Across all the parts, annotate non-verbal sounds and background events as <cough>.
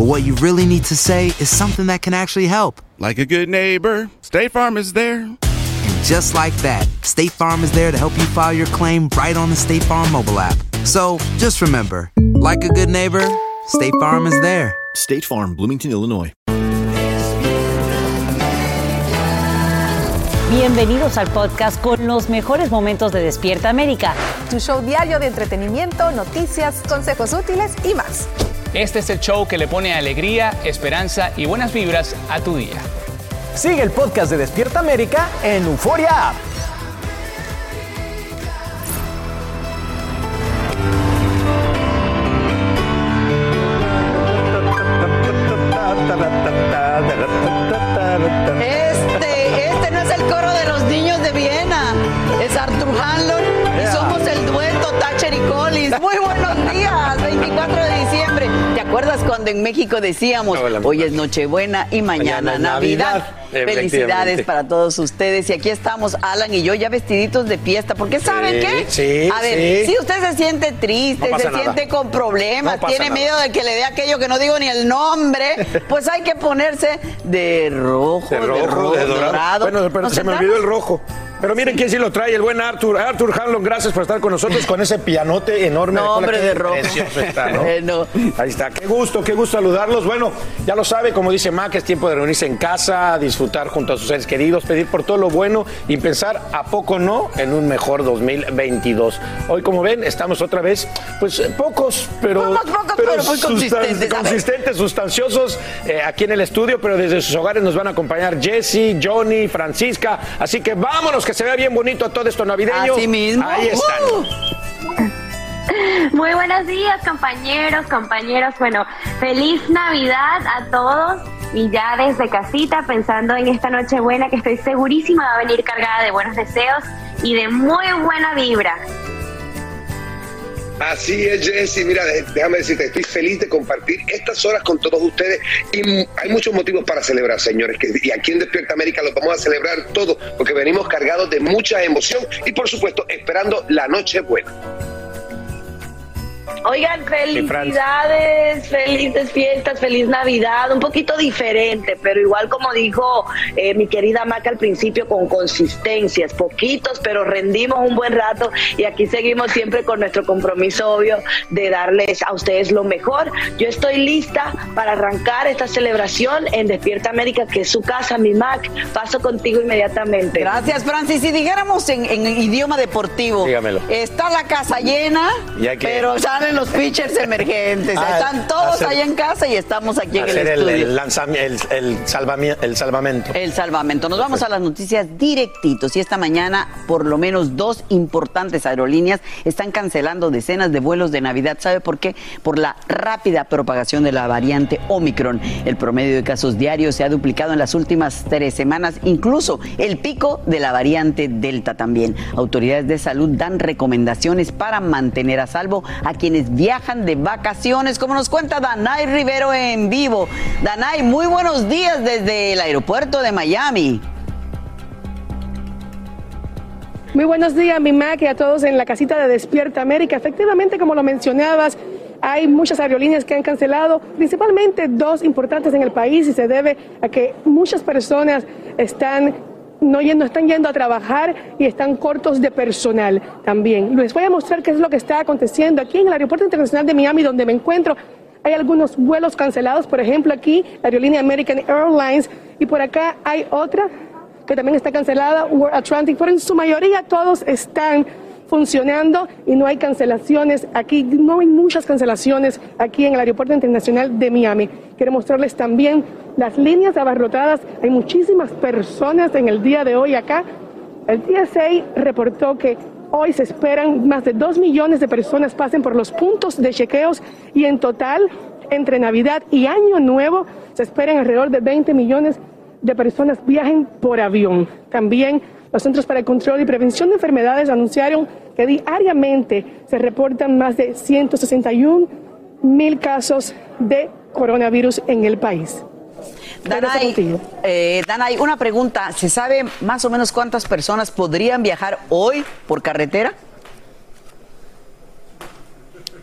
but what you really need to say is something that can actually help. Like a good neighbor, State Farm is there. And just like that, State Farm is there to help you file your claim right on the State Farm mobile app. So just remember, like a good neighbor, State Farm is there. State Farm, Bloomington, Illinois. Bienvenidos al podcast con los mejores momentos de Despierta América. Tu show diario de entretenimiento, noticias, consejos útiles y más. Este es el show que le pone alegría, esperanza y buenas vibras a tu día. Sigue el podcast de Despierta América en Euforia ¿Te acuerdas cuando en México decíamos, hoy es Nochebuena y mañana, Mañana Navidad? Felicidades para todos ustedes. Y aquí estamos, Alan y yo, ya vestiditos de fiesta. Porque ¿saben Sí, qué? sí, A ver, sí. si usted se siente triste, No se nada. siente con problemas, No tiene nada. miedo de que le dé aquello que no digo ni el nombre, <laughs> pues hay que ponerse de rojo, De rojo, de dorado. Bueno, pero ¿Nos se me olvidó el rojo. Pero miren quién sí lo trae, el buen Arthur. Arthur Hanlon, gracias por estar con nosotros con ese pianote enorme. No, hombre, de. Precioso está, <laughs> ¿no? Eh, no. Ahí está. Qué gusto, qué gusto saludarlos. Bueno, ya lo sabe, como dice Mac, es tiempo de reunirse en casa, disfrutar junto a sus seres queridos, pedir por todo lo bueno y pensar a poco no en un mejor 2022. Hoy, como ven, estamos otra vez, pues eh, pocos, pero. Pocos, pocos, pero muy consistentes, consistentes, sustanciosos eh, aquí en el estudio, pero desde sus hogares nos van a acompañar Jesse, Johnny, Francisca. Así que vámonos, que se vea bien bonito todo esto navideño. Así mismo. Ahí están. Uh. Muy buenos días, compañeros, compañeros. Bueno, feliz Navidad a todos. Y ya desde casita, pensando en esta noche buena que estoy segurísima va a venir cargada de buenos deseos y de muy buena vibra. Así es, Jessy. Mira, déjame decirte, estoy feliz de compartir estas horas con todos ustedes y hay muchos motivos para celebrar, señores. Que, y aquí en Despierta América lo vamos a celebrar todo porque venimos cargados de mucha emoción y, por supuesto, esperando la noche buena. Oigan, felicidades, felices fiestas, feliz Navidad, un poquito diferente, pero igual como dijo eh, mi querida Maca al principio, con consistencias, poquitos, pero rendimos un buen rato y aquí seguimos siempre con nuestro compromiso obvio de darles a ustedes lo mejor. Yo estoy lista para arrancar esta celebración en Despierta América, que es su casa, mi Mac. Paso contigo inmediatamente. Gracias, Francis. Si dijéramos en, en idioma deportivo, Dígamelo. está la casa llena, que- pero salen los pitchers emergentes. Ah, Están todos hacer- ahí en casa y estamos aquí en el estudio. el, lanzami- el, el salvami- el salvamento. El salvamento. Nos vamos a las noticias directitos y esta mañana por lo menos dos importantes aerolíneas están cancelando decenas de vuelos de Navidad. ¿Sabe por qué? Por la rápida propagación de la variante Omicron. El promedio de casos diarios se ha duplicado en las últimas tres semanas, incluso el pico de la variante Delta también. Autoridades de salud dan recomendaciones para mantener a salvo a quienes viajan de vacaciones, como nos cuenta Danay Rivero en vivo. Danay, muy buenos días desde el aeropuerto de Miami. Muy buenos días, mi Mac, y a todos en la casita de Despierta América. Efectivamente, como lo mencionabas, hay muchas aerolíneas que han cancelado, principalmente dos importantes en el país, y se debe a que muchas personas están no yendo, están yendo a trabajar y están cortos de personal también. Les voy a mostrar qué es lo que está aconteciendo aquí en el Aeropuerto Internacional de Miami, donde me encuentro. Hay algunos vuelos cancelados, por ejemplo aquí la aerolínea American Airlines y por acá hay otra que también está cancelada, World Atlantic, pero en su mayoría todos están funcionando y no hay cancelaciones aquí, no hay muchas cancelaciones aquí en el Aeropuerto Internacional de Miami. Quiero mostrarles también las líneas abarrotadas, hay muchísimas personas en el día de hoy acá. El TSA reportó que hoy se esperan más de dos millones de personas pasen por los puntos de chequeos y en total, entre Navidad y Año Nuevo, se esperan alrededor de 20 millones de personas viajen por avión. También los Centros para el Control y Prevención de Enfermedades anunciaron que diariamente se reportan más de 161 mil casos de coronavirus en el país. Danay, eh, Danay, una pregunta. ¿Se sabe más o menos cuántas personas podrían viajar hoy por carretera?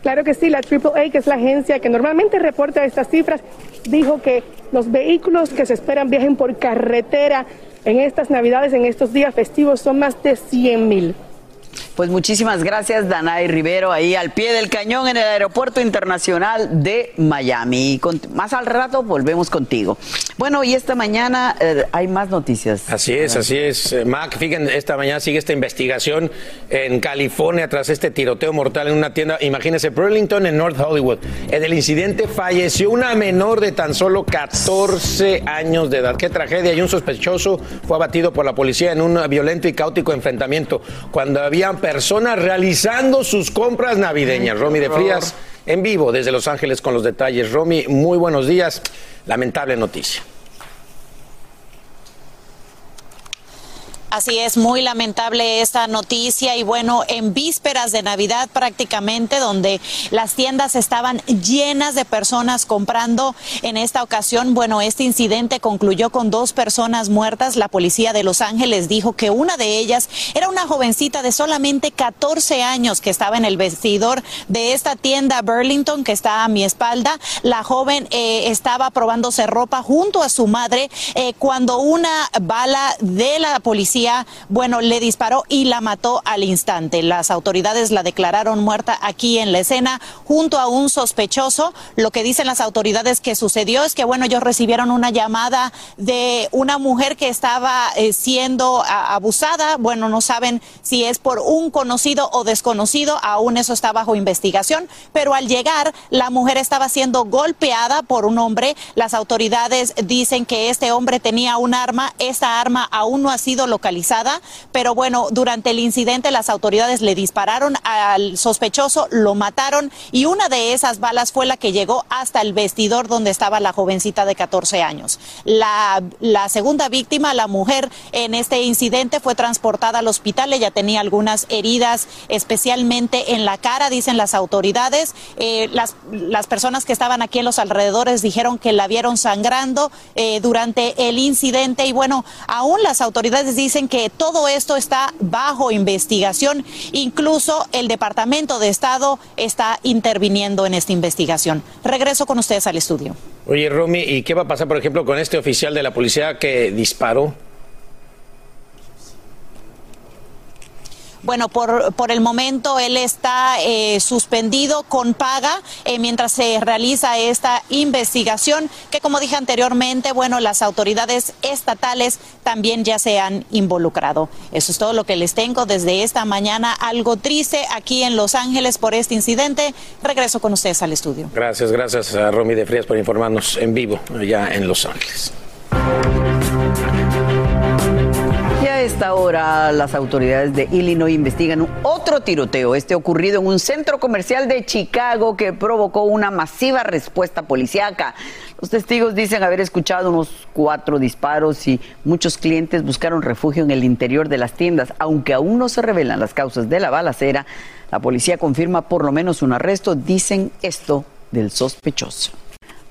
Claro que sí, la AAA, que es la agencia que normalmente reporta estas cifras, dijo que los vehículos que se esperan viajen por carretera en estas Navidades, en estos días festivos, son más de 100 mil. Pues muchísimas gracias, Danay Rivero, ahí al pie del cañón en el Aeropuerto Internacional de Miami. más al rato volvemos contigo. Bueno, y esta mañana eh, hay más noticias. Así es, así es. Eh, Mac, fíjense, esta mañana sigue esta investigación en California tras este tiroteo mortal en una tienda. Imagínense, Burlington en North Hollywood. En el incidente falleció una menor de tan solo 14 años de edad. Qué tragedia. Y un sospechoso fue abatido por la policía en un violento y caótico enfrentamiento cuando habían personas realizando sus compras navideñas. Romy de Frías en vivo desde Los Ángeles con los detalles. Romy, muy buenos días. Lamentable noticia. Así es, muy lamentable esta noticia y bueno, en vísperas de Navidad prácticamente, donde las tiendas estaban llenas de personas comprando en esta ocasión, bueno, este incidente concluyó con dos personas muertas. La policía de Los Ángeles dijo que una de ellas era una jovencita de solamente 14 años que estaba en el vestidor de esta tienda Burlington que está a mi espalda. La joven eh, estaba probándose ropa junto a su madre eh, cuando una bala de la policía bueno, le disparó y la mató al instante. Las autoridades la declararon muerta aquí en la escena junto a un sospechoso. Lo que dicen las autoridades que sucedió es que, bueno, ellos recibieron una llamada de una mujer que estaba eh, siendo abusada. Bueno, no saben si es por un conocido o desconocido, aún eso está bajo investigación, pero al llegar la mujer estaba siendo golpeada por un hombre. Las autoridades dicen que este hombre tenía un arma, esta arma aún no ha sido localizada pero bueno, durante el incidente las autoridades le dispararon al sospechoso, lo mataron y una de esas balas fue la que llegó hasta el vestidor donde estaba la jovencita de 14 años. La, la segunda víctima, la mujer en este incidente, fue transportada al hospital. Ella tenía algunas heridas, especialmente en la cara, dicen las autoridades. Eh, las, las personas que estaban aquí en los alrededores dijeron que la vieron sangrando eh, durante el incidente y bueno, aún las autoridades dicen que todo esto está bajo investigación. Incluso el Departamento de Estado está interviniendo en esta investigación. Regreso con ustedes al estudio. Oye, Romy, ¿y qué va a pasar, por ejemplo, con este oficial de la policía que disparó? Bueno, por, por el momento él está eh, suspendido con paga eh, mientras se realiza esta investigación que, como dije anteriormente, bueno, las autoridades estatales también ya se han involucrado. Eso es todo lo que les tengo desde esta mañana. Algo triste aquí en Los Ángeles por este incidente. Regreso con ustedes al estudio. Gracias, gracias a Romy de Frías por informarnos en vivo allá en Los Ángeles esta hora las autoridades de Illinois investigan otro tiroteo, este ocurrido en un centro comercial de Chicago que provocó una masiva respuesta policíaca. Los testigos dicen haber escuchado unos cuatro disparos y muchos clientes buscaron refugio en el interior de las tiendas. Aunque aún no se revelan las causas de la balacera, la policía confirma por lo menos un arresto. Dicen esto del sospechoso.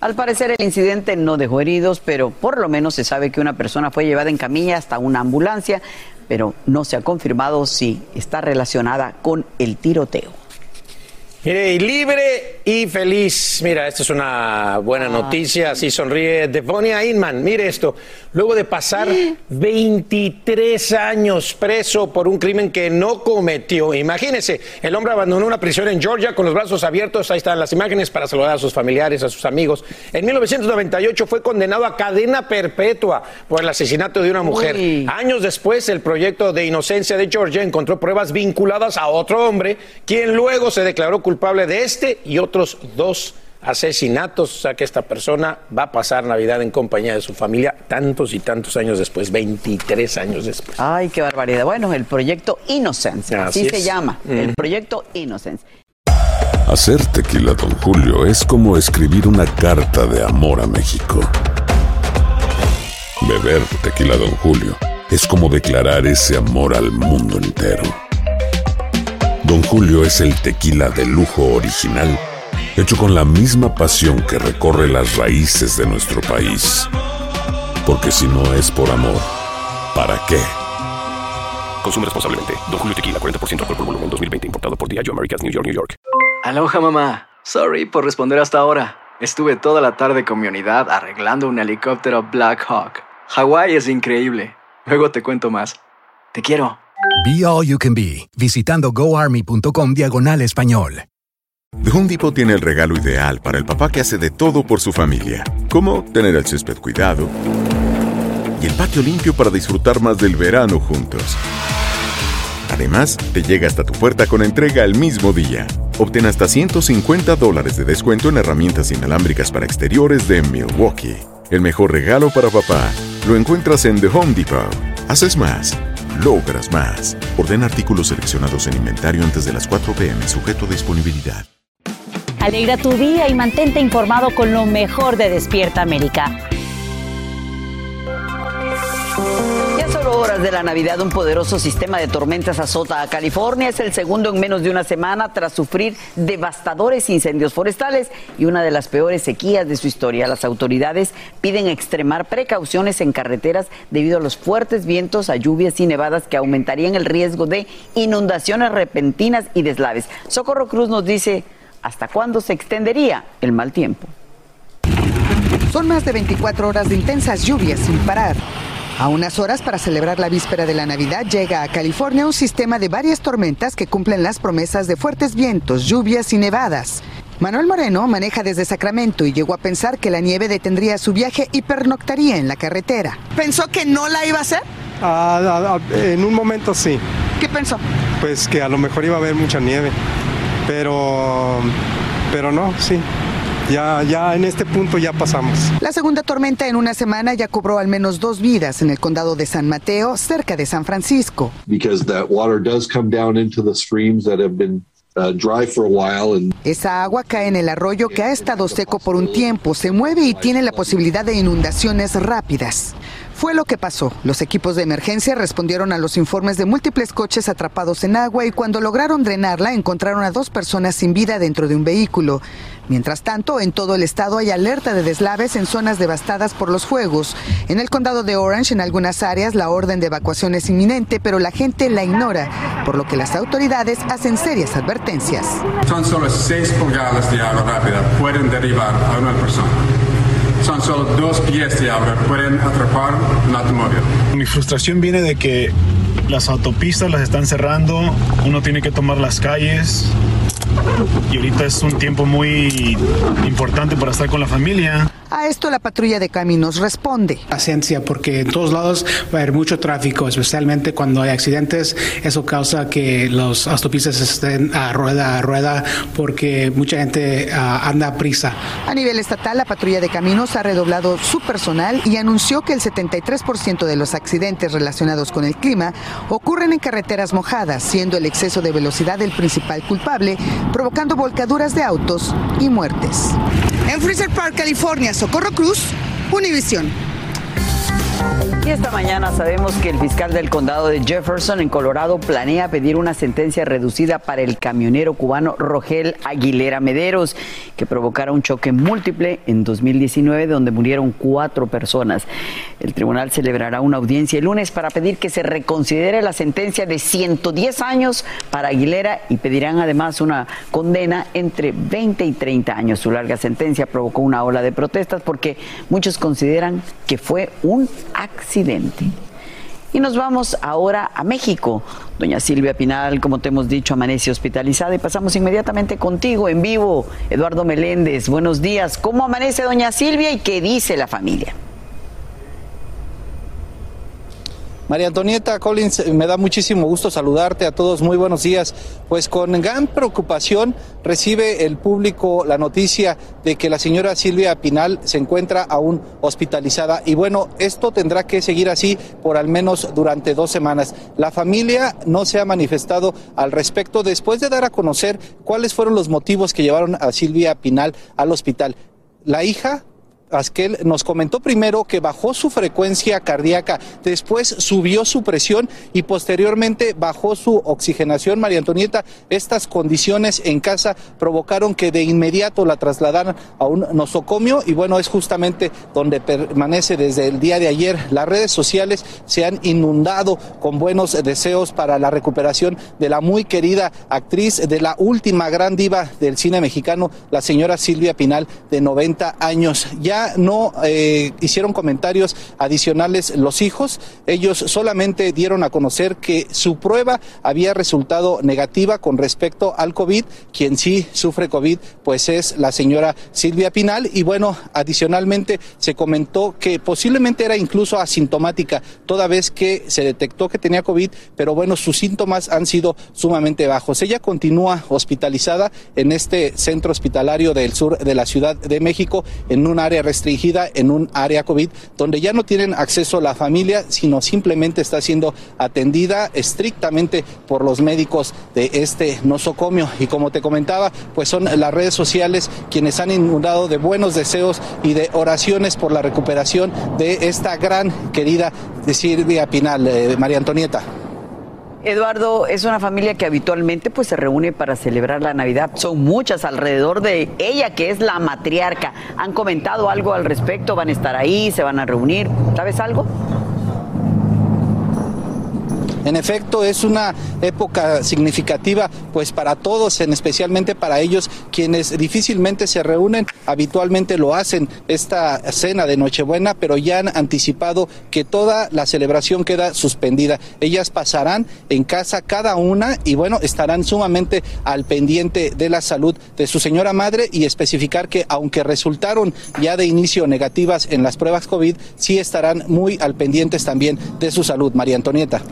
Al parecer el incidente no dejó heridos, pero por lo menos se sabe que una persona fue llevada en camilla hasta una ambulancia, pero no se ha confirmado si está relacionada con el tiroteo. Mire, y libre y feliz. Mira, esta es una buena noticia. Así sonríe Devonia Inman. Mire esto. Luego de pasar <gasps> 23 años preso por un crimen que no cometió. Imagínese, el hombre abandonó una prisión en Georgia con los brazos abiertos. Ahí están las imágenes para saludar a sus familiares, a sus amigos. En 1998 fue condenado a cadena perpetua por el asesinato de una mujer. Uy. Años después, el proyecto de inocencia de Georgia encontró pruebas vinculadas a otro hombre, quien luego se declaró culpable de este y otros dos asesinatos. O sea que esta persona va a pasar Navidad en compañía de su familia tantos y tantos años después, 23 años después. Ay, qué barbaridad. Bueno, el proyecto Innocence, así, Así se llama, Mm. el proyecto Innocence. Hacer tequila, Don Julio, es como escribir una carta de amor a México. Beber tequila, Don Julio, es como declarar ese amor al mundo entero. Don Julio es el tequila de lujo original, hecho con la misma pasión que recorre las raíces de nuestro país. Porque si no es por amor, ¿para qué? Consume responsablemente. Don Julio Tequila, 40% alcohol por volumen, 2020. Importado por Diageo Americas, New York, New York. Aloha mamá. Sorry por responder hasta ahora. Estuve toda la tarde con mi unidad arreglando un helicóptero Black Hawk. Hawái es increíble. Luego te cuento más. Te quiero. Be All You Can Be, visitando goarmy.com diagonal español. The Home Depot tiene el regalo ideal para el papá que hace de todo por su familia, como tener el césped cuidado y el patio limpio para disfrutar más del verano juntos. Además, te llega hasta tu puerta con entrega el mismo día. Obtén hasta 150 dólares de descuento en herramientas inalámbricas para exteriores de Milwaukee. El mejor regalo para papá lo encuentras en The Home Depot. Haces más, logras más. Ordena artículos seleccionados en inventario antes de las 4 pm, sujeto a disponibilidad. Alegra tu día y mantente informado con lo mejor de Despierta América. Horas de la Navidad, un poderoso sistema de tormentas azota a California. Es el segundo en menos de una semana tras sufrir devastadores incendios forestales y una de las peores sequías de su historia. Las autoridades piden extremar precauciones en carreteras debido a los fuertes vientos, a lluvias y nevadas que aumentarían el riesgo de inundaciones repentinas y deslaves. Socorro Cruz nos dice hasta cuándo se extendería el mal tiempo. Son más de 24 horas de intensas lluvias sin parar. A unas horas para celebrar la víspera de la Navidad llega a California un sistema de varias tormentas que cumplen las promesas de fuertes vientos, lluvias y nevadas. Manuel Moreno maneja desde Sacramento y llegó a pensar que la nieve detendría su viaje y pernoctaría en la carretera. ¿Pensó que no la iba a hacer? Ah, ah, ah, en un momento sí, ¿Qué pensó? pues que a lo mejor iba a haber mucha nieve, pero, pero no, sí, ya, ya en este punto ya pasamos. La segunda tormenta en una semana ya cobró al menos dos vidas en el condado de San Mateo, cerca de San Francisco. because that water does come down into the streams that have been uh, dry for a while and Esa agua cae en el arroyo que ha estado seco por un tiempo, se mueve y tiene la posibilidad de inundaciones rápidas. Fue lo que pasó. Los equipos de emergencia respondieron a los informes de múltiples coches atrapados en agua y cuando lograron drenarla encontraron a dos personas sin vida dentro de un vehículo. Mientras tanto, en todo el estado hay alerta de deslaves en zonas devastadas por los fuegos. En el condado de Orange, en algunas áreas, la orden de evacuación es inminente, pero la gente la ignora, por lo que las autoridades hacen serias advertencias. Son solo 6 pulgadas de agua rápida, pueden derribar a una persona. Son solo dos pies de agua, pueden atrapar un automóvil. Mi frustración viene de que las autopistas las están cerrando, uno tiene que tomar las calles y ahorita es un tiempo muy importante para estar con la familia. A esto la patrulla de caminos responde. Paciencia, porque en todos lados va a haber mucho tráfico, especialmente cuando hay accidentes. Eso causa que los autopistas estén a rueda a rueda porque mucha gente ah, anda a prisa. A nivel estatal, la patrulla de caminos ha redoblado su personal y anunció que el 73% de los accidentes relacionados con el clima ocurren en carreteras mojadas, siendo el exceso de velocidad el principal culpable, provocando volcaduras de autos y muertes. En Freezer Park, California, Socorro Cruz, Univisión. Y esta mañana sabemos que el fiscal del condado de Jefferson en Colorado planea pedir una sentencia reducida para el camionero cubano Rogel Aguilera Mederos, que provocara un choque múltiple en 2019 donde murieron cuatro personas. El tribunal celebrará una audiencia el lunes para pedir que se reconsidere la sentencia de 110 años para Aguilera y pedirán además una condena entre 20 y 30 años. Su larga sentencia provocó una ola de protestas porque muchos consideran que fue un accidente y nos vamos ahora a México. Doña Silvia Pinal, como te hemos dicho, amanece hospitalizada y pasamos inmediatamente contigo en vivo. Eduardo Meléndez, buenos días. ¿Cómo amanece doña Silvia y qué dice la familia? María Antonieta Collins, me da muchísimo gusto saludarte a todos. Muy buenos días. Pues con gran preocupación recibe el público la noticia de que la señora Silvia Pinal se encuentra aún hospitalizada. Y bueno, esto tendrá que seguir así por al menos durante dos semanas. La familia no se ha manifestado al respecto después de dar a conocer cuáles fueron los motivos que llevaron a Silvia Pinal al hospital. La hija Asquel nos comentó primero que bajó su frecuencia cardíaca, después subió su presión y posteriormente bajó su oxigenación. María Antonieta, estas condiciones en casa provocaron que de inmediato la trasladaran a un nosocomio y bueno, es justamente donde permanece desde el día de ayer. Las redes sociales se han inundado con buenos deseos para la recuperación de la muy querida actriz, de la última gran diva del cine mexicano, la señora Silvia Pinal, de 90 años. No eh, hicieron comentarios adicionales los hijos, ellos solamente dieron a conocer que su prueba había resultado negativa con respecto al COVID, quien sí sufre COVID pues es la señora Silvia Pinal. Y bueno, adicionalmente se comentó que posiblemente era incluso asintomática toda vez que se detectó que tenía COVID, pero bueno, sus síntomas han sido sumamente bajos. Ella continúa hospitalizada en este centro hospitalario del sur de la Ciudad de México en un área restringida en un área COVID donde ya no tienen acceso la familia, sino simplemente está siendo atendida estrictamente por los médicos de este nosocomio. Y como te comentaba, pues son las redes sociales quienes han inundado de buenos deseos y de oraciones por la recuperación de esta gran querida Silvia Pinal, eh, María Antonieta. Eduardo, es una familia que habitualmente pues se reúne para celebrar la Navidad. Son muchas alrededor de ella, que es la matriarca. ¿Han comentado algo al respecto? ¿Van a estar ahí? ¿Se van a reunir? ¿Sabes algo? En efecto, es una época significativa pues para todos, en especialmente para ellos quienes difícilmente se reúnen, habitualmente lo hacen esta cena de Nochebuena, pero ya han anticipado que toda la celebración queda suspendida. Ellas pasarán en casa cada una y bueno, estarán sumamente al pendiente de la salud de su señora madre y especificar que aunque resultaron ya de inicio negativas en las pruebas COVID, sí estarán muy al pendientes también de su salud. María Antonieta.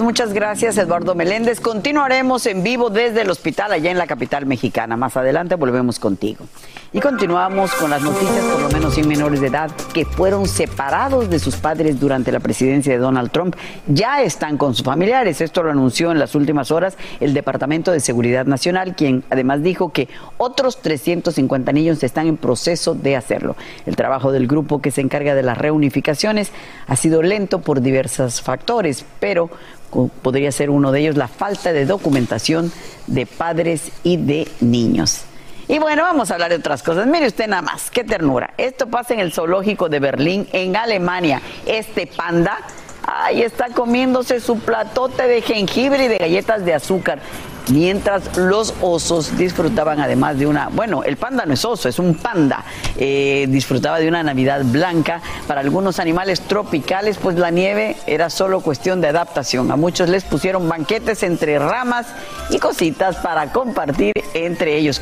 Muchas gracias Eduardo Meléndez. Continuaremos en vivo desde el hospital allá en la capital mexicana. Más adelante volvemos contigo. Y continuamos con las noticias, por lo menos 100 menores de edad que fueron separados de sus padres durante la presidencia de Donald Trump ya están con sus familiares. Esto lo anunció en las últimas horas el Departamento de Seguridad Nacional, quien además dijo que otros 350 niños están en proceso de hacerlo. El trabajo del grupo que se encarga de las reunificaciones ha sido lento por diversos factores, pero podría ser uno de ellos la falta de documentación de padres y de niños. Y bueno, vamos a hablar de otras cosas. Mire usted nada más, qué ternura. Esto pasa en el zoológico de Berlín, en Alemania. Este panda Ahí está comiéndose su platote de jengibre y de galletas de azúcar. Mientras los osos disfrutaban además de una, bueno, el panda no es oso, es un panda, eh, disfrutaba de una Navidad blanca. Para algunos animales tropicales, pues la nieve era solo cuestión de adaptación. A muchos les pusieron banquetes entre ramas y cositas para compartir entre ellos.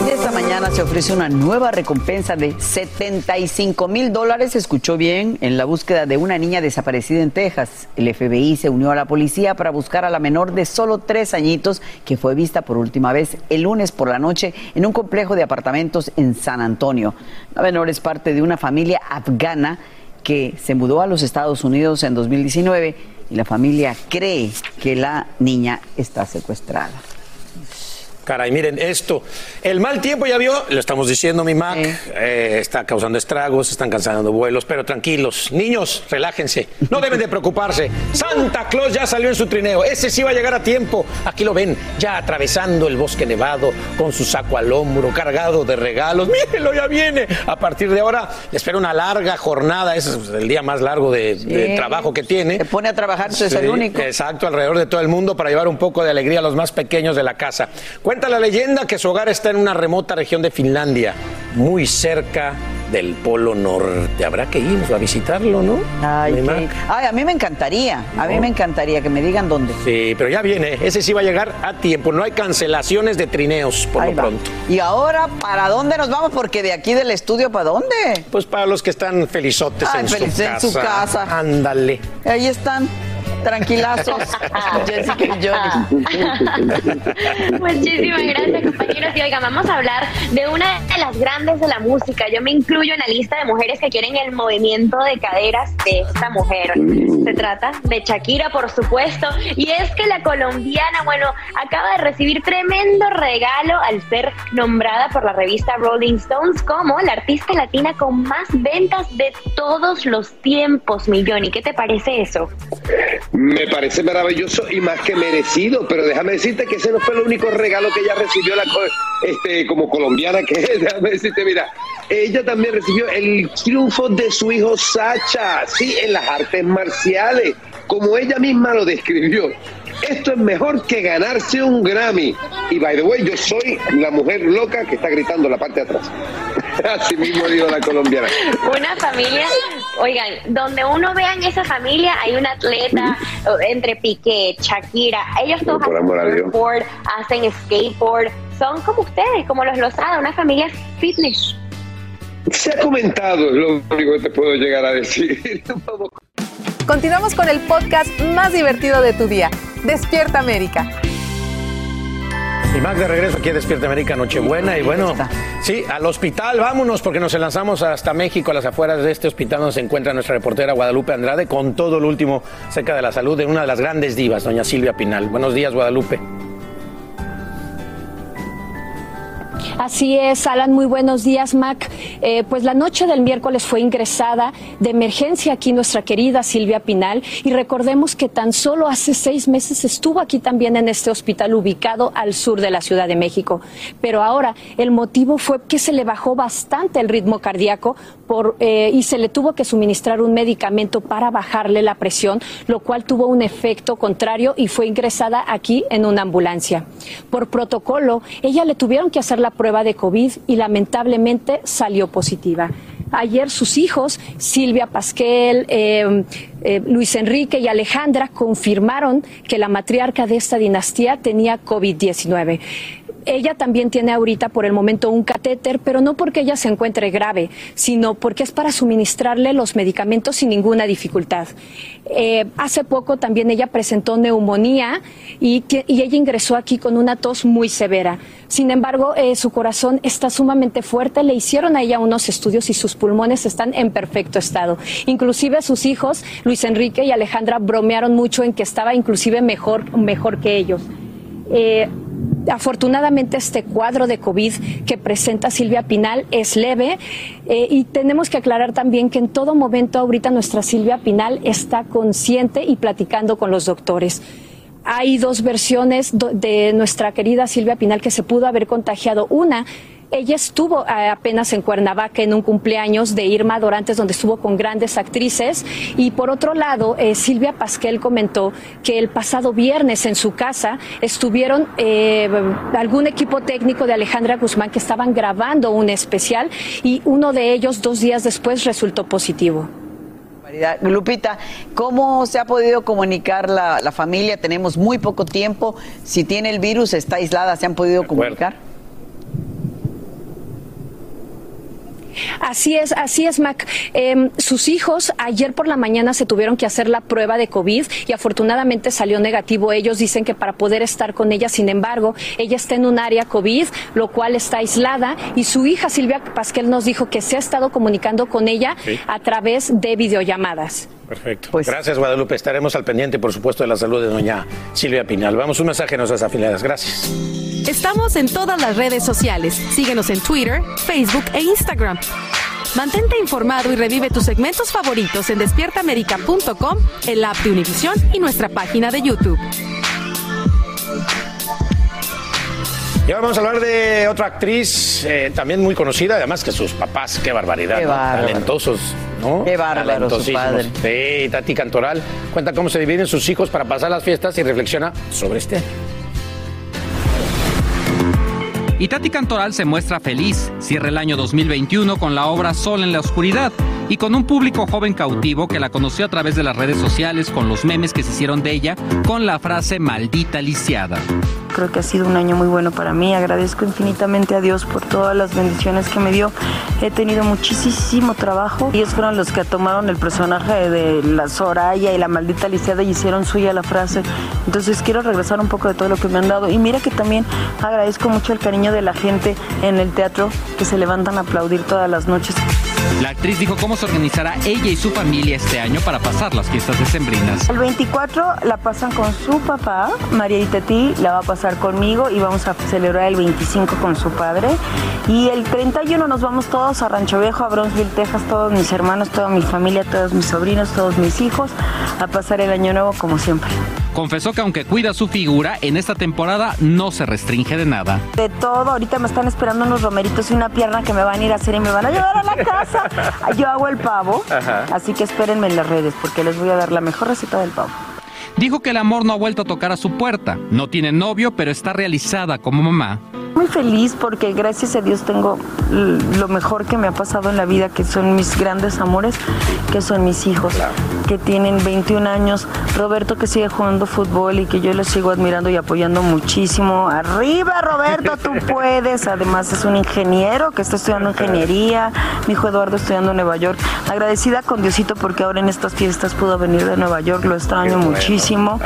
Esta mañana se ofrece una nueva recompensa de 75 mil dólares, escuchó bien, en la búsqueda de una niña desaparecida en Texas. El FBI se unió a la policía para buscar a la menor de solo tres añitos que fue vista por última vez el lunes por la noche en un complejo de apartamentos en San Antonio. La menor es parte de una familia afgana que se mudó a los Estados Unidos en 2019 y la familia cree que la niña está secuestrada. Caray, miren esto. El mal tiempo, ya vio, lo estamos diciendo, mi Mac, eh, está causando estragos, están cancelando vuelos, pero tranquilos. Niños, relájense. No deben de preocuparse. Santa Claus ya salió en su trineo. Ese sí va a llegar a tiempo. Aquí lo ven, ya atravesando el bosque nevado, con su saco al hombro, cargado de regalos. Mírenlo, ya viene. A partir de ahora le espera una larga jornada. Ese es el día más largo de, de Sí. trabajo que tiene. Se pone a trabajar, tú es el Sí, único. Exacto, alrededor de todo el mundo para llevar un poco de alegría a los más pequeños de la casa. Cuenta la leyenda que su hogar está en una remota región de Finlandia, muy cerca del Polo Norte. Habrá que ir a visitarlo, ¿no? Ay, qué- a mí me encantaría, a mí me encantaría que me digan dónde. Sí, pero ya viene. Ese sí va a llegar a tiempo. No hay cancelaciones de trineos por Ahí lo va. pronto. Y ahora, ¿para dónde nos vamos? Porque de aquí del estudio, ¿para dónde? Pues para los que están felizotes Ay, en, su en casa. su casa. Ándale. Ahí están, tranquilazos, <laughs> Jessica y Johnny. <laughs> Muchísimas gracias, compañeros. Y oigan, vamos a hablar de una de las grandes de la música. Yo me incluyo en la lista de mujeres que quieren el movimiento de caderas de esta mujer. Se trata de Shakira, por supuesto. Y es que la colombiana, bueno, acaba de recibir tremendo regalo al ser nombrada por la revista Rolling Stones como la artista latina con más ventas de todos los tiempos, Millón. ¿Y qué te parece eso? Me parece maravilloso y más que merecido, pero déjame decirte que ese no fue el único regalo que ella recibió la este, como colombiana que es. <laughs> Déjame decirte, mira, ella también recibió el triunfo de su hijo Sacha, sí, en las artes marciales, como ella misma lo describió. Esto es mejor que ganarse un Grammy. Y by the way, yo soy la mujer loca que está gritando la parte de atrás. <laughs> Así mismo dijo la colombiana. Una familia, oigan, donde uno vea en esa familia hay un atleta entre Piqué, Shakira, ellos todos por hacen surfboard, hacen skateboard, son como ustedes, como los Lozada, una familia fitness. Se ha comentado, es lo único que te puedo llegar a decir. <laughs> Continuamos con el podcast más divertido de tu día, Despierta América. Y Mac de regreso aquí a Despierta América Nochebuena y bueno, sí, al hospital, vámonos porque nos lanzamos hasta México, a las afueras de este hospital donde se encuentra nuestra reportera Guadalupe Andrade con todo lo último cerca de la salud de una de las grandes divas, doña Silvia Pinal. Buenos días, Guadalupe. Así es, Alan, muy buenos días, Mac. Eh, pues la noche del miércoles fue ingresada de emergencia aquí nuestra querida Silvia Pinal y recordemos que tan solo hace seis meses estuvo aquí también en este hospital ubicado al sur de la Ciudad de México. Pero ahora el motivo fue que se le bajó bastante el ritmo cardíaco eh, y se le tuvo que suministrar un medicamento para bajarle la presión, lo cual tuvo un efecto contrario y fue ingresada aquí en una ambulancia. Por protocolo, ella le tuvieron que hacer la prueba de COVID y lamentablemente salió positiva. Ayer sus hijos, Silvia Pasquel, eh, eh, Luis Enrique y Alejandra, confirmaron que la matriarca de esta dinastía tenía COVID-19. Ella también tiene ahorita por el momento un catéter, pero no porque ella se encuentre grave, sino porque es para suministrarle los medicamentos sin ninguna dificultad. Eh, hace poco también ella presentó neumonía y, ella ingresó aquí con una tos muy severa. Sin embargo, eh, su corazón está sumamente fuerte. Le hicieron a ella unos estudios y sus pulmones están en perfecto estado. Inclusive sus hijos, Luis Enrique y Alejandra, bromearon mucho en que estaba inclusive mejor, mejor que ellos. Eh, afortunadamente este cuadro de COVID que presenta Silvia Pinal es leve eh, y tenemos que aclarar también que en todo momento ahorita nuestra Silvia Pinal está consciente y platicando con los doctores. Hay dos versiones de nuestra querida Silvia Pinal que se pudo haber contagiado. Una ella estuvo eh, apenas en Cuernavaca en un cumpleaños de Irma Dorantes, donde estuvo con grandes actrices. Y por otro lado, eh, Silvia Pasquel comentó que el pasado viernes en su casa estuvieron eh, algún equipo técnico de Alejandra Guzmán que estaban grabando un especial y uno de ellos dos días después resultó positivo. Lupita, ¿cómo se ha podido comunicar la, la familia? Tenemos muy poco tiempo. Si tiene el virus, está aislada, ¿se han podido comunicar? Así es, así es, Mac. Em, sus hijos ayer por la mañana se tuvieron que hacer la prueba de COVID y afortunadamente salió negativo. Ellos dicen que para poder estar con ella, sin embargo, ella está en un área COVID, lo cual está aislada y su hija Silvia Pasquel nos dijo que se ha estado comunicando con ella Sí. a través de videollamadas. Perfecto. Pues- Gracias, Guadalupe. Estaremos al pendiente, por supuesto, de la salud de doña Silvia Pinal. Vamos, un mensaje a nuestras afiliadas. Gracias. Estamos en todas las redes sociales. Síguenos en Twitter, Facebook e Instagram. Mantente informado y revive tus segmentos favoritos en despiertaamerica.com, el app de Univision y nuestra página de YouTube. Y ahora vamos a hablar de otra actriz eh, también muy conocida, además que sus papás, qué barbaridad, Qué ¿no? talentosos, ¿no? Qué bárbaro su. Sí, Tati Cantoral cuenta cómo se dividen sus hijos para pasar las fiestas y reflexiona sobre este año. Y Tati Cantoral se muestra feliz. Cierra el año 2021 con la obra Sol en la Oscuridad y con un público joven cautivo que la conoció a través de las redes sociales con los memes que se hicieron de ella con la frase maldita lisiada. Creo que ha sido un año muy bueno para mí. Agradezco infinitamente a Dios por todas las bendiciones que me dio. He tenido muchísimo trabajo. Ellos fueron los que tomaron el personaje de la Soraya y la maldita lisiada y hicieron suya la frase. Entonces quiero regresar un poco de todo lo que me han dado. Y mira que también agradezco mucho el cariño de la gente en el teatro que se levantan a aplaudir todas las noches. La actriz dijo cómo se organizará ella y su familia este año para pasar las fiestas decembrinas. El 24 la pasan con su papá, María Itetí la va a pasar conmigo y vamos a celebrar el 25 con su padre. Y el 31 nos vamos todos a Rancho Viejo, a Brownsville, Texas, todos mis hermanos, toda mi familia, todos mis sobrinos, todos mis hijos, a pasar el año nuevo como siempre. Confesó que aunque cuida su figura, en esta temporada no se restringe de nada. De todo, ahorita me están esperando unos romeritos y una pierna que me van a ir a hacer y me van a llevar a la casa. Yo hago el pavo, Ajá. así que espérenme en las redes porque les voy a dar la mejor receta del pavo. Dijo que el amor no ha vuelto a tocar a su puerta. No tiene novio, pero está realizada como mamá. Muy feliz porque gracias a Dios tengo lo mejor que me ha pasado en la vida, que son mis grandes amores, que son mis hijos, que tienen 21 años. Roberto que sigue jugando fútbol y que yo lo sigo admirando y apoyando muchísimo. Arriba Roberto, tú <laughs> puedes. Además es un ingeniero que está estudiando ingeniería. Mi hijo Eduardo estudiando en Nueva York. Agradecida con Diosito porque ahora en estas fiestas pudo venir de Nueva York. Lo extraño muchísimo.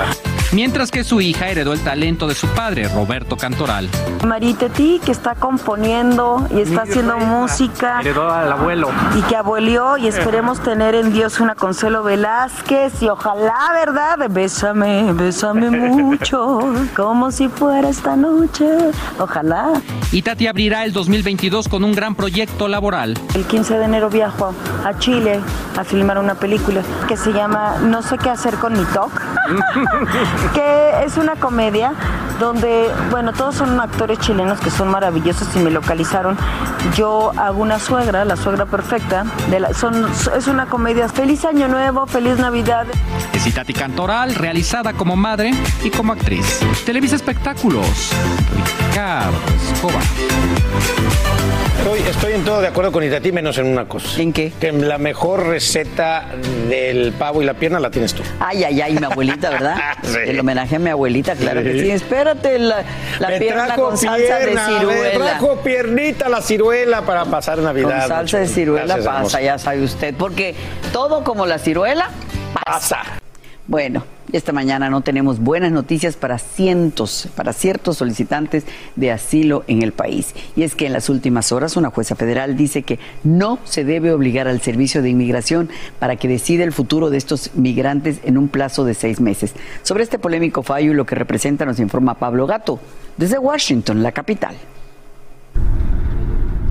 Mientras que su hija heredó el talento de su padre, Roberto Cantoral. Mariteti que está componiendo y está haciendo música. Heredó al abuelo. y que abuelió y esperemos tener en Dios una Consuelo Velázquez y ojalá, ¿verdad? Bésame, bésame mucho, <laughs> como si fuera esta noche. Ojalá. Y Tati abrirá el 2022 con un gran proyecto laboral. El 15 de enero viajo a Chile a filmar una película que se llama No sé qué hacer con mi talk, <laughs> que es una comedia donde, bueno, todos son actores chilenos que son maravillosos y me localizaron. Yo hago una suegra, la suegra perfecta, de la- son, es una comedia Feliz Año Nuevo, Feliz Navidad. Es Itati Cantoral, realizada como madre y como actriz. Televisa Espectáculos. Ricardo Escobar. Estoy, estoy en todo de acuerdo con Itati, menos en una cosa. ¿En qué? Que la mejor receta del pavo y la pierna la tienes tú. Ay, ay, ay, mi abuelita, ¿verdad? <laughs> Sí. El homenaje a mi abuelita, claro que Sí. Espérate, la, la Me pierna trajo con salsa pierna, de me ciruela. trajo piernita la ciruela para pasar Navidad. Con salsa de ciruela Gracias, pasa, hermosa. ya sabe usted, porque todo como la ciruela pasa. Bueno, esta mañana no tenemos buenas noticias para cientos, para ciertos solicitantes de asilo en el país. Y es que en las últimas horas una jueza federal dice que no se debe obligar al servicio de inmigración para que decida el futuro de estos migrantes en un plazo de seis meses. Sobre este polémico fallo y lo que representa nos informa Pablo Gato desde Washington, la capital.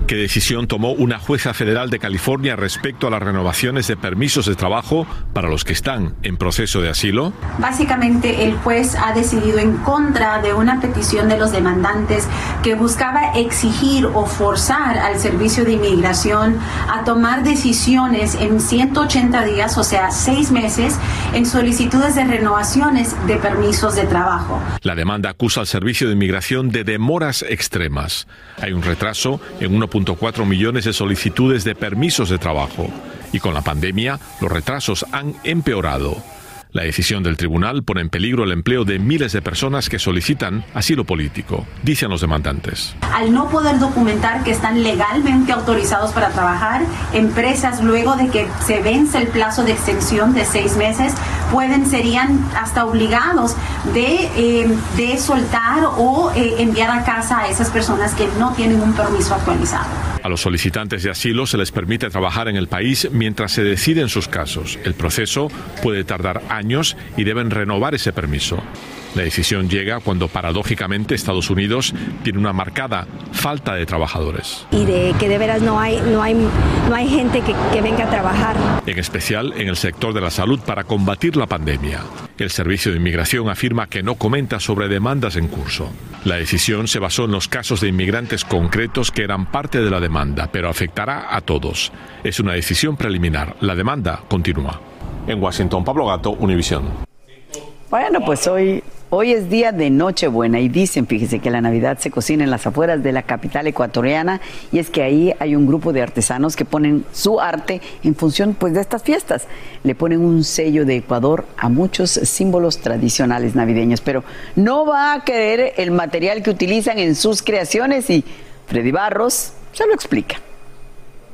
¿Qué decisión tomó una jueza federal de California respecto a las renovaciones de permisos de trabajo para los que están en proceso de asilo? Básicamente el juez ha decidido en contra de una petición de los demandantes que buscaba exigir o forzar al servicio de inmigración a tomar decisiones en 180 días, o sea, seis meses, en solicitudes de renovaciones de permisos de trabajo. La demanda acusa al Servicio de Inmigración de demoras extremas. Hay un retraso en 1.4 millones de solicitudes de permisos de trabajo y con la pandemia los retrasos han empeorado. La decisión del tribunal pone en peligro el empleo de miles de personas que solicitan asilo político, dicen los demandantes. Al no poder documentar que están legalmente autorizados para trabajar, empresas luego de que se vence el plazo de extensión de seis meses pueden, serían hasta obligados de, eh, de soltar o eh, enviar a casa a esas personas que no tienen un permiso actualizado. A los solicitantes de asilo se les permite trabajar en el país mientras se deciden sus casos. El proceso puede tardar años y deben renovar ese permiso. La decisión llega cuando paradójicamente Estados Unidos tiene una marcada falta de trabajadores. Y de que de veras no hay, no hay, no hay gente que, que venga a trabajar. En especial en el sector de la salud para combatir la pandemia. El Servicio de Inmigración afirma que no comenta sobre demandas en curso. La decisión se basó en los casos de inmigrantes concretos que eran parte de la demanda, pero afectará a todos. Es una decisión preliminar. La demanda continúa. En Washington, Pablo Gato, Univisión. Bueno, pues hoy, hoy es día de Nochebuena y dicen, fíjese, que la Navidad se cocina en las afueras de la capital ecuatoriana y es que ahí hay un grupo de artesanos que ponen su arte en función pues de estas fiestas. Le ponen un sello de Ecuador a muchos símbolos tradicionales navideños, pero no va a querer el material que utilizan en sus creaciones y Freddy Barros se lo explica.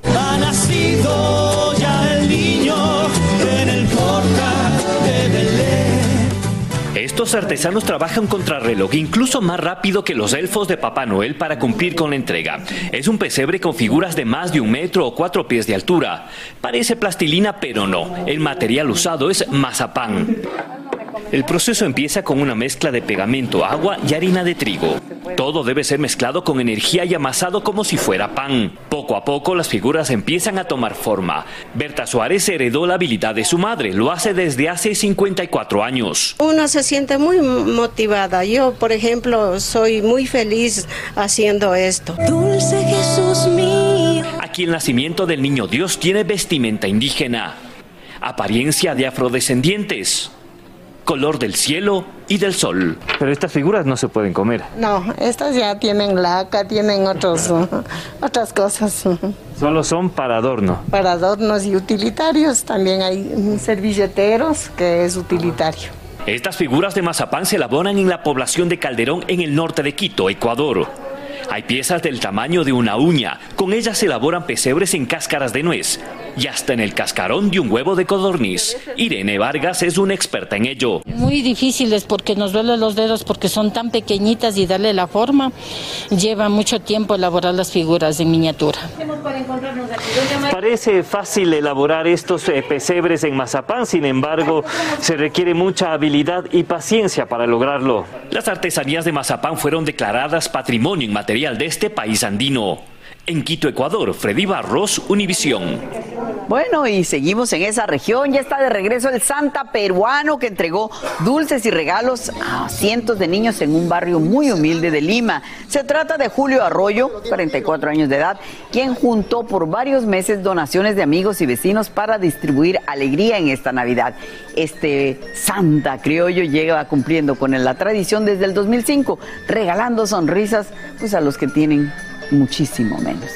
Ha nacido ya el Estos artesanos trabajan contrarreloj, incluso más rápido que los elfos de Papá Noel para cumplir con la entrega. Es un pesebre con figuras de más de un metro o cuatro pies de altura. Parece plastilina, pero no. El material usado es mazapán. El proceso empieza con una mezcla de pegamento, agua y harina de trigo. Todo debe ser mezclado con energía y amasado como si fuera pan. Poco a poco las figuras empiezan a tomar forma. Berta Suárez heredó la habilidad de su madre, lo hace desde hace 54 años. Uno se siente muy motivada. Yo, por ejemplo, soy muy feliz haciendo esto. Dulce Jesús mío. Aquí el nacimiento del niño Dios tiene vestimenta indígena, apariencia de afrodescendientes, color del cielo y del sol. Pero estas figuras no se pueden comer. No, estas ya tienen laca, tienen otros, <laughs> otras cosas. Solo son para adorno. Para adornos y utilitarios. También hay servilleteros, que es utilitario. Estas figuras de mazapán se elaboran en la población de Calderón en el norte de Quito, Ecuador. Hay piezas del tamaño de una uña. Con ellas se elaboran pesebres en cáscaras de nuez y hasta en el cascarón de un huevo de codorniz. Irene Vargas es una experta en ello. Muy difíciles porque nos duelen los dedos porque son tan pequeñitas y darle la forma. Lleva mucho tiempo elaborar las figuras en miniatura. Parece fácil elaborar estos eh, pesebres en mazapán, sin embargo, se requiere mucha habilidad y paciencia para lograrlo. Las artesanías de mazapán fueron declaradas patrimonio inmaterial de este país andino. En Quito, Ecuador, Freddy Barros, Univisión. Bueno, y seguimos en esa región. Ya está de regreso el Santa peruano que entregó dulces y regalos a cientos de niños en un barrio muy humilde de Lima. Se trata de Julio Arroyo, 44 años de edad, quien juntó por varios meses donaciones de amigos y vecinos para distribuir alegría en esta Navidad. Este Santa criollo llega cumpliendo con la tradición desde el 2005, regalando sonrisas pues, a los que tienen muchísimo menos.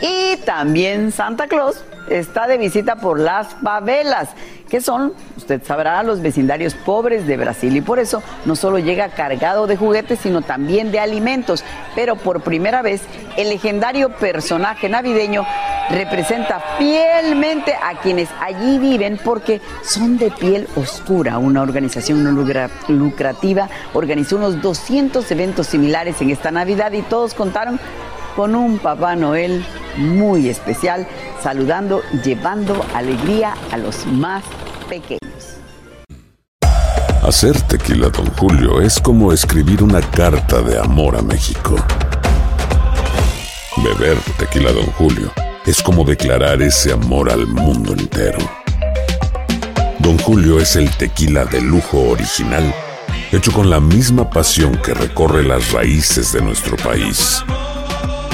Y también Santa Claus está de visita por las favelas, que son, usted sabrá, los vecindarios pobres de Brasil. Y por eso no solo llega cargado de juguetes, sino también de alimentos. Pero por primera vez, el legendario personaje navideño representa fielmente a quienes allí viven porque son de piel oscura. Una organización no lucra- lucrativa organizó unos 200 eventos similares en esta Navidad y todos contaron con un Papá Noel muy especial, saludando y llevando alegría a los más pequeños. Hacer tequila, Don Julio, es como escribir una carta de amor a México. Beber tequila, Don Julio, es como declarar ese amor al mundo entero. Don Julio es el tequila de lujo original, hecho con la misma pasión que recorre las raíces de nuestro país.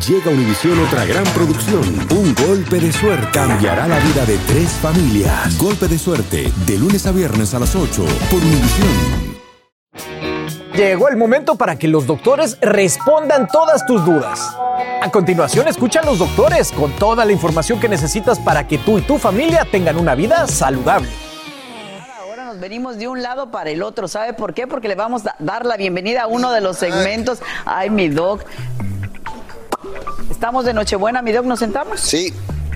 Llega a Univisión otra gran producción. Un golpe de suerte cambiará la vida de tres familias. Golpe de suerte, de lunes a viernes a las 8 por Univisión. Llegó el momento para que los doctores respondan todas tus dudas. A continuación, escucha a los doctores con toda la información que necesitas para que tú y tu familia tengan una vida saludable. venimos de un lado para el otro. ¿Sabe por qué? Porque le vamos a dar la bienvenida a uno de los segmentos. Ay, mi doc. Estamos de Nochebuena, mi doc, ¿nos sentamos? Sí.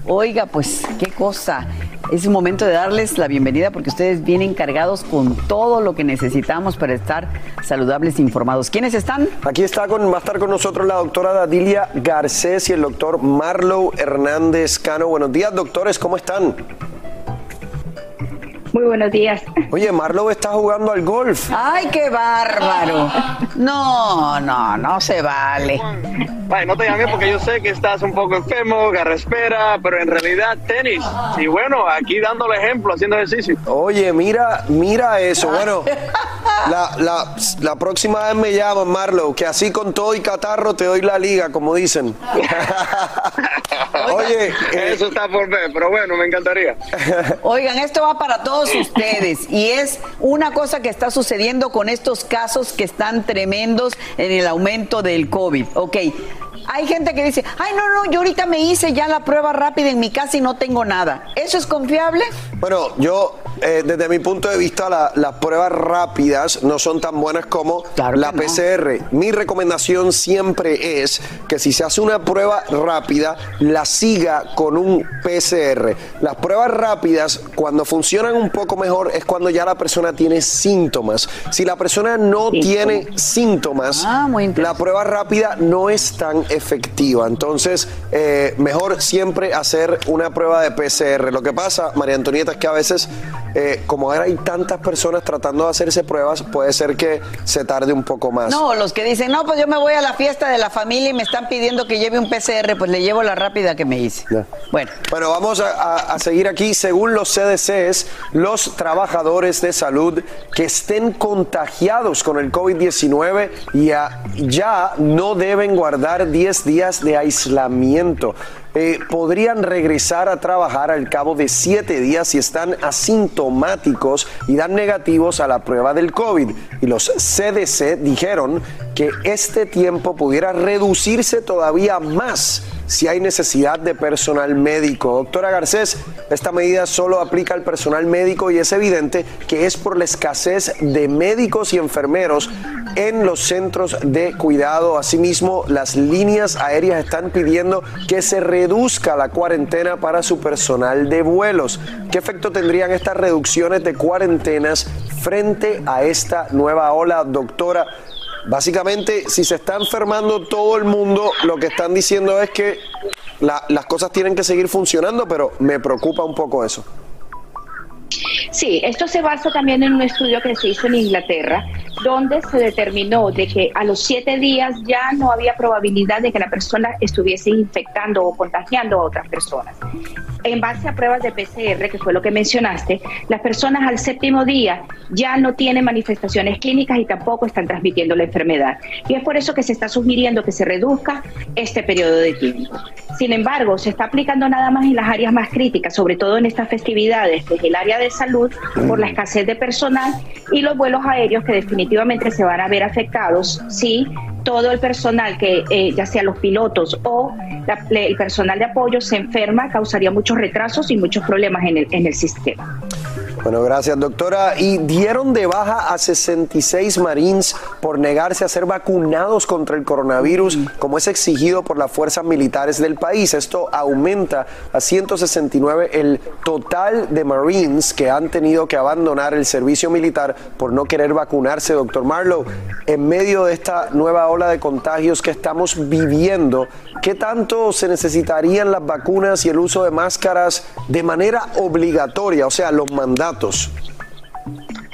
Oiga, pues, qué cosa. Es un momento de darles la bienvenida porque ustedes vienen cargados con todo lo que necesitamos para estar saludables e informados. ¿Quiénes están? Aquí está con, va a estar con nosotros la doctora Dadilia Garcés y el doctor Marlow Hernández Cano. Buenos días, doctores, ¿cómo están? Muy buenos días. Oye, Marlow está jugando al golf. ¡Ay, qué bárbaro! No, no, no se vale. Vale, no te llamé porque yo sé que estás un poco enfermo, carraspera, pero en realidad tenis. Y bueno, aquí dándole ejemplo, haciendo ejercicio. Oye, mira, mira eso. Bueno, la, la, la próxima vez me llaman, Marlow, que así con todo y catarro te doy la liga, como dicen. <laughs> Oye, eh, Eso está por ver, pero bueno, me encantaría. Oigan, esto va para todos ustedes y es una cosa que está sucediendo con estos casos que están tremendos en el aumento del COVID. Ok. Hay gente que dice, ay, no, no, yo ahorita me hice ya la prueba rápida en mi casa y no tengo nada. ¿Eso es confiable? Bueno, yo, eh, desde mi punto de vista, la- las pruebas rápidas no son tan buenas como la PCR. Mi recomendación siempre es que si se hace una prueba rápida, la siga con un PCR. Las pruebas rápidas, cuando funcionan un poco mejor, es cuando ya la persona tiene síntomas. Si la persona no tiene síntomas, la prueba rápida no es tan efectiva. Entonces, eh, mejor siempre hacer una prueba de PCR. Lo que pasa, María Antonieta, es que a veces, eh, como ahora hay tantas personas tratando de hacerse pruebas, puede ser que se tarde un poco más. No, los que dicen, no, pues yo me voy a la fiesta de la familia y me están pidiendo que lleve un PCR, pues le llevo la rápida que me hice. Bueno. Bueno, vamos a, a- a seguir aquí. Según los CDCs, los trabajadores de salud que estén contagiados con el COVID-19 ya, ya no deben guardar 10 días de aislamiento. Eh, podrían regresar a trabajar al cabo de 7 días si están asintomáticos y dan negativos a la prueba del COVID. Y los CDC dijeron que este tiempo pudiera reducirse todavía más si hay necesidad de personal médico. Doctora Garcés, esta medida solo aplica al personal médico y es evidente que es por la escasez de médicos y enfermeros en los centros de cuidado. Asimismo, las líneas aéreas están pidiendo que se reduzca la cuarentena para su personal de vuelos. ¿Qué efecto tendrían estas reducciones de cuarentenas frente a esta nueva ola, doctora? Básicamente, si se está enfermando todo el mundo, lo que están diciendo es que la- las cosas tienen que seguir funcionando, pero me preocupa un poco eso. Sí, esto se basa también en un estudio que se hizo en Inglaterra, donde se determinó de que a los siete días ya no había probabilidad de que la persona estuviese infectando o contagiando a otras personas. En base a pruebas de PCR, que fue lo que mencionaste, las personas al séptimo día ya no tienen manifestaciones clínicas y tampoco están transmitiendo la enfermedad. Y es por eso que se está sugiriendo que se reduzca este periodo de tiempo. Sin embargo, se está aplicando nada más en las áreas más críticas, sobre todo en estas festividades, desde el área de salud, por la escasez de personal y los vuelos aéreos que definitivamente se van a ver afectados si todo el personal que, eh, ya sea los pilotos o la- el personal de apoyo, se enferma, causaría muchos retrasos y muchos problemas en el, en el sistema. Bueno, gracias, doctora. Y dieron de baja a 66 Marines por negarse a ser vacunados contra el coronavirus, como es exigido por las fuerzas militares del país. Esto aumenta a 169 el total de Marines que han tenido que abandonar el servicio militar por no querer vacunarse, doctor Marlowe. En medio de esta nueva ola de contagios que estamos viviendo, ¿qué tanto se necesitarían las vacunas y el uso de máscaras de manera obligatoria, o sea, los mandatos? candidatos.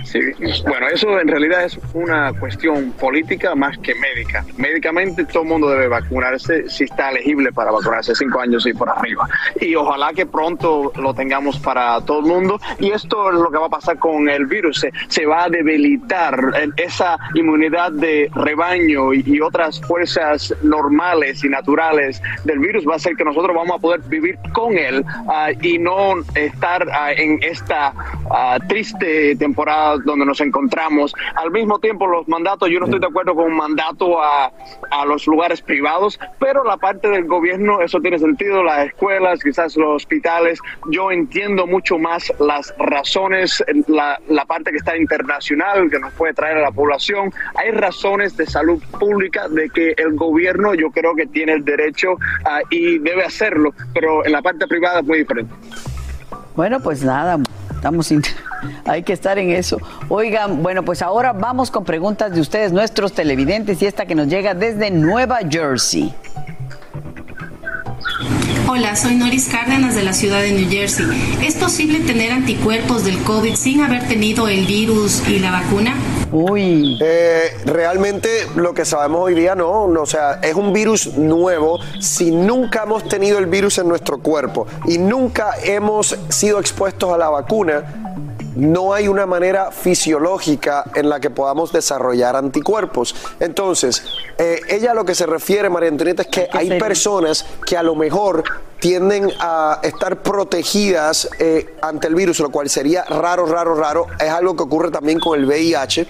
Sí, bueno, eso en realidad es una cuestión política más que médica. Médicamente todo el mundo debe vacunarse si está elegible para vacunarse cinco años y por arriba. Y ojalá que pronto lo tengamos para todo el mundo. Y esto es lo que va a pasar con el virus. Se, va a debilitar esa inmunidad de rebaño y, otras fuerzas normales y naturales del virus. Va a hacer que nosotros vamos a poder vivir con él ah, y no estar ah, en esta ah, triste temporada donde nos encontramos. Al mismo tiempo, los mandatos, yo no estoy de acuerdo con un mandato a, a los lugares privados, pero la parte del gobierno, eso tiene sentido, las escuelas, quizás los hospitales, yo entiendo mucho más las razones, la, la parte que está internacional, que nos puede traer a la población. Hay razones de salud pública de que el gobierno yo creo que tiene el derecho ah, y debe hacerlo, pero en la parte privada es muy diferente. Bueno, pues nada, estamos <laughs> hay que estar en eso. Oigan, bueno, pues ahora vamos con preguntas de ustedes, nuestros televidentes, y esta que nos llega desde Nueva Jersey. Hola, soy Noris Cárdenas de la ciudad de New Jersey. ¿Es posible tener anticuerpos del COVID sin haber tenido el virus y la vacuna? Uy. Eh, realmente lo que sabemos hoy día no, no, o sea, es un virus nuevo. Si nunca hemos tenido el virus en nuestro cuerpo y nunca hemos sido expuestos a la vacuna, no hay una manera fisiológica en la que podamos desarrollar anticuerpos. Entonces, eh, ella a lo que se refiere, María Antonieta, es que hay personas que a lo mejor tienden a estar protegidas eh, ante el virus, lo cual sería raro, raro, raro. Es algo que ocurre también con el VIH.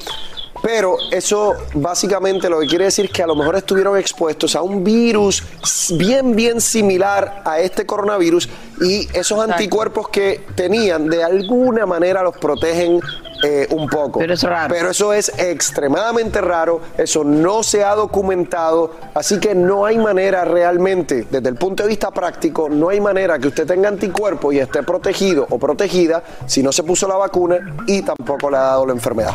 Pero eso básicamente lo que quiere decir que a lo mejor estuvieron expuestos a un virus bien, bien similar a este coronavirus y esos anticuerpos que tenían de alguna manera los protegen eh, un poco. Pero eso es raro. Pero eso es extremadamente raro, eso no se ha documentado, así que no hay manera realmente, desde el punto de vista práctico, no hay manera que usted tenga anticuerpos y esté protegido o protegida si no se puso la vacuna y tampoco le ha dado la enfermedad.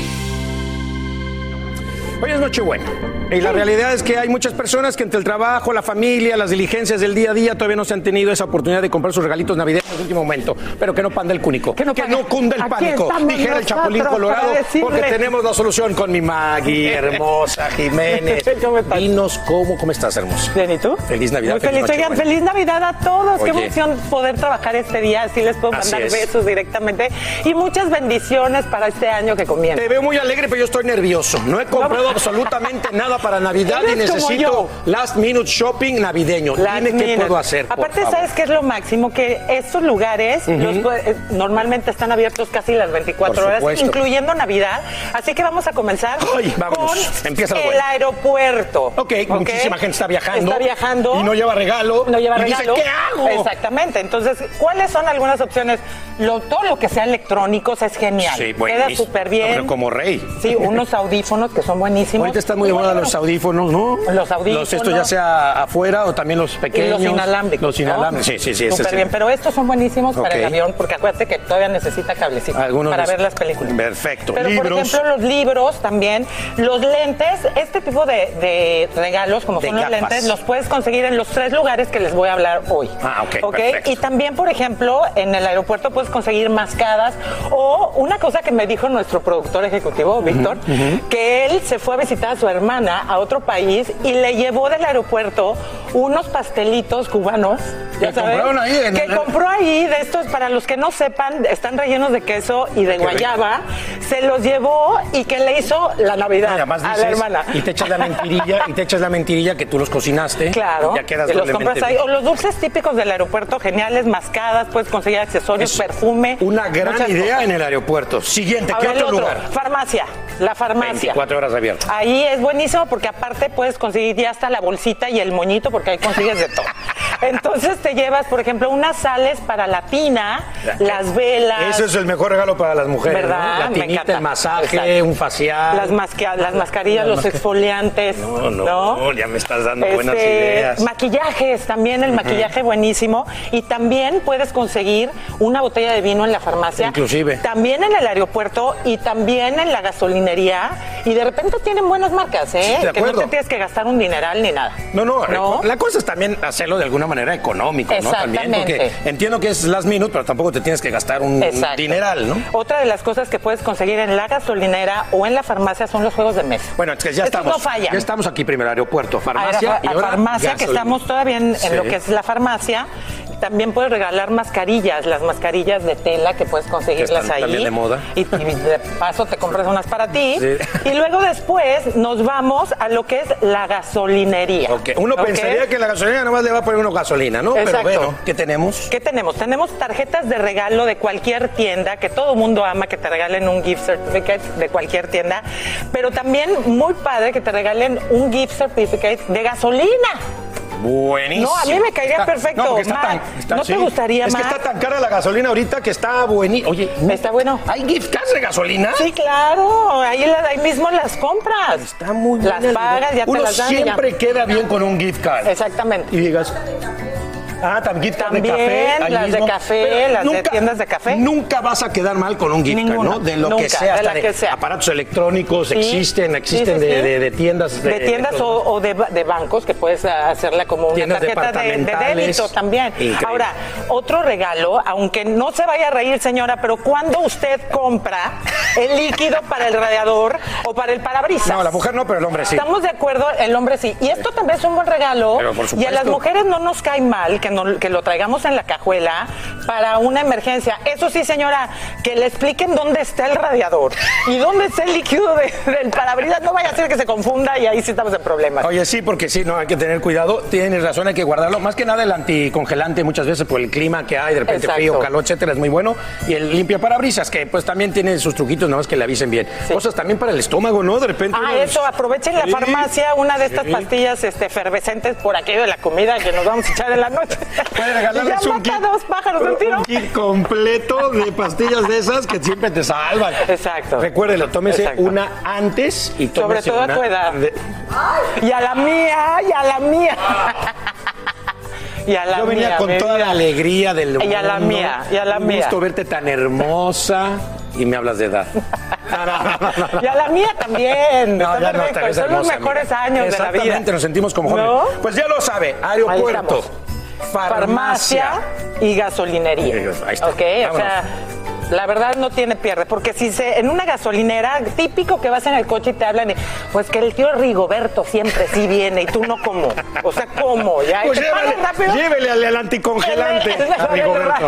Hoy es Nochebuena. Y la realidad es que hay muchas personas que entre el trabajo, la familia, las diligencias del día a día todavía no se han tenido esa oportunidad de comprar sus regalitos navideños en el último momento. Pero que no panda el cúnico. Que no, cunda el pánico. Dijera el Chapulín Colorado. Porque tenemos la solución con mi Maggie, <laughs> hermosa Jiménez. <laughs> Dinos cómo, cómo estás, hermosa. Bien, ¿y tú? Feliz Navidad. Muy feliz. Oigan, feliz Navidad a todos. Qué emoción poder trabajar este día. Así les puedo mandar es. besos directamente. Y muchas bendiciones para este año que comienza. Te veo muy alegre, pero yo estoy nervioso. No he comprado absolutamente nada para Navidad y necesito last minute shopping navideño. Last Dime qué puedo hacer. Aparte. ¿sabes qué es lo máximo? Que estos lugares los eh, normalmente están abiertos casi las 24 Por horas, incluyendo Navidad. Así que vamos a comenzar Ay, con Empieza el bueno. aeropuerto. Ok, muchísima gente está viajando. Está viajando. Y no lleva regalo. No lleva Y dice, regalo. ¿qué hago? Exactamente. Entonces, ¿cuáles son algunas opciones? Lo, todo lo que sea electrónicos es genial. Sí, Queda súper bien. Como rey. Sí, unos audífonos que son buenísimos. Ahorita están muy de moda los audífonos, ¿no? Los audífonos. estos ya sea afuera o también los Y pequeños. los inalámbricos. Los inalámbricos. ¿no? Sí, sí, sí. Súper sí. bien, pero estos son buenísimos para el avión, porque acuérdate que todavía necesita cablecito Algunos para los- ver las películas. Perfecto. Pero Libros. por ejemplo los libros también, los lentes, este tipo de, de regalos como De son los lentes, los puedes conseguir en los tres lugares que les voy a hablar hoy. Ah, ok, perfecto. Y también, por ejemplo, en el aeropuerto puedes conseguir mascadas o una cosa que me dijo nuestro productor ejecutivo, Víctor, que él se fue a visitar a su hermana a otro país y le llevó del aeropuerto unos pastelitos cubanos. Ya Que sabes, compraron ahí en que el- compró ahí de estos, para los que no sepan, están rellenos de queso y de Qué rico. guayaba. Se los llevó y que le hizo la Navidad a la hermana. Y te echas la mentirilla, y te echas la mentirilla que tú los cocinaste. Claro, Y ya quedas que los compras ahí. O los dulces típicos del aeropuerto, geniales, mascadas, puedes conseguir accesorios, perfume. Una gran idea cosas. en el aeropuerto. Siguiente, ¿qué Ahora el otro lugar? Farmacia, la farmacia. 24 horas abiertas. Ahí es buenísimo porque aparte puedes conseguir ya hasta la bolsita y el moñito porque ahí consigues de todo. <laughs> Entonces te llevas, por ejemplo, unas sales para la tina, las velas. Ese es el mejor regalo para las mujeres. ¿Verdad? ¿no? La Me tinita, encanta. el masaje, Exacto. un facial. Las, masca- las mascarillas, Las los masca- exfoliantes. No, no, no, ya me estás dando buenas Este, ideas. Maquillajes, también el maquillaje buenísimo. Y también puedes conseguir una botella de vino en la farmacia. Inclusive. También en el aeropuerto y también en la gasolinería. Y de repente tienen buenas marcas, ¿eh? Sí, de que no te tienes que gastar un dineral ni nada. No, no, ¿No? la cosa es también hacerlo de alguna manera económico, ¿no? También, porque entiendo que es last minute, pero tampoco te tienes que gastar un Exacto. dineral, ¿no? Otra de las cosas que puedes conseguir en la gasolinera o en la farmacia son los juegos de mesa. Bueno, es que ya estamos. no. Ya estamos aquí primero, aeropuerto, farmacia a, a ahora farmacia, que estamos todavía en, lo que es la farmacia. También puedes regalar mascarillas, las mascarillas de tela que puedes conseguirlas están ahí. también de moda. Y, y de paso te compras unas para ti. Sí. Y luego después nos vamos a lo que es la gasolinería. Uno pensaría que la gasolina nomás le va a poner uno gasolina, ¿no? Exacto. Pero bueno, ¿qué tenemos? ¿Qué tenemos? Tenemos tarjetas de regalo de cualquier tienda, que todo mundo ama que te regalen un gift certificate de cualquier tienda, pero también muy padre que te regalen un gift certificate de gasolina. Buenísimo. No, a mí me caería Está- perfecto. No, porque está Mar, tan- está- ¿no te gustaría Es que más? está tan cara la gasolina ahorita que está buenísimo. Oye, Está bueno. ¿hay gift cards de gasolina? Sí, claro. Ahí, ahí mismo las compras. Está muy bien. Las pagas, ya Uno te las dan. ya. siempre queda bien con un gift card. Exactamente. Y digas, ah, también También, de café. las de mismo. café, Pero las de tiendas de café. Nunca vas a quedar mal con un gift card, ¿no? De lo nunca, que sea, de la de que sea. aparatos electrónicos Sí. existen, existen sí, de, sí. de- de tiendas. De tiendas o, o de, ba- de bancos que puedes hacerla como una Tiendas tarjeta de, de débito también. Increíble. Ahora, otro regalo, aunque no se vaya a reír señora, pero cuando usted compra el líquido <laughs> para el radiador o para el parabrisas. No, la mujer no, pero el hombre sí. Estamos de acuerdo, el hombre sí. Y esto también es un buen regalo. Pero por y a supuesto. las mujeres no nos cae mal que, no- que lo traigamos en la cajuela para una emergencia. Eso sí, señora, que le expliquen dónde está el radiador y dónde está el líquido de- del parabrisas. No vaya a ser que se confunda y ahí sí estamos en problemas. Oye, sí, porque sí, no, hay que tener cuidado. Tienes razón, hay que guardarlo. Más que nada el anticongelante muchas veces por el clima que hay, de repente Exacto. frío, calor, etcétera, es muy bueno. Y el limpia parabrisas, que pues también tiene sus truquitos, nada más que le avisen bien. Cosas también para el estómago, ¿no? De repente. Ah, eso, aprovechen la farmacia, una de estas Sí. pastillas este, efervescentes por aquello de la comida que nos vamos a echar en la noche. Puede regalarles un kit. dos pájaros un tiro. Un kit completo de pastillas de esas que siempre te salvan. Exacto. Recuérdelo, tómese Exacto. una antes y Sobre tómese todo a tu edad. de- Y a la mía, y a la mía. Y a la Yo venía mía, con toda vida. la alegría del mundo. Y a la mía, y a la Un mía. gusto verte tan hermosa y me hablas de edad. No, no, no, no, no. Y a la mía también. No, ya no, Son los mejores amiga. años de la vida. Exactamente, nos sentimos como jóvenes. ¿No? Pues ya lo sabe, aeropuerto, Farmacia y gasolinería. Ahí está. Ok, o sea, la verdad no tiene pierde, porque si se, en una gasolinera, típico que vas en el coche y te hablan, pues que el tío Rigoberto siempre sí viene y tú no como. O sea, ¿cómo? Ya, Pues llévele, rápido. llévele al, al anticongelante. El- el- el- a Rigoberto.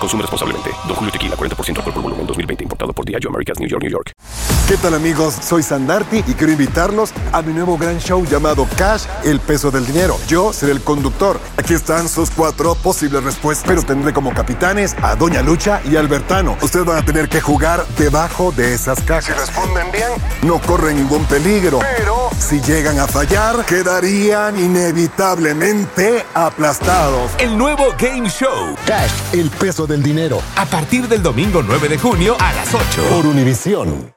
Consume responsablemente. Don Julio Tequila, 40% alcohol por volumen, 2020. Importado por Diageo Americas, New York, New York. ¿Qué tal amigos? Soy Sandarti y quiero invitarlos a mi nuevo gran show llamado Cash, el peso del dinero. Yo seré el conductor. Aquí están sus cuatro posibles respuestas, pero tendré como capitanes a Doña Lucha y Albertano. Ustedes van a tener que jugar debajo de esas cajas. Si responden bien, no corren ningún peligro. Pero si llegan a fallar, quedarían inevitablemente aplastados. El nuevo Game Show. Cash, el peso del dinero. A partir del domingo 9 de junio a las 8. Por Univisión.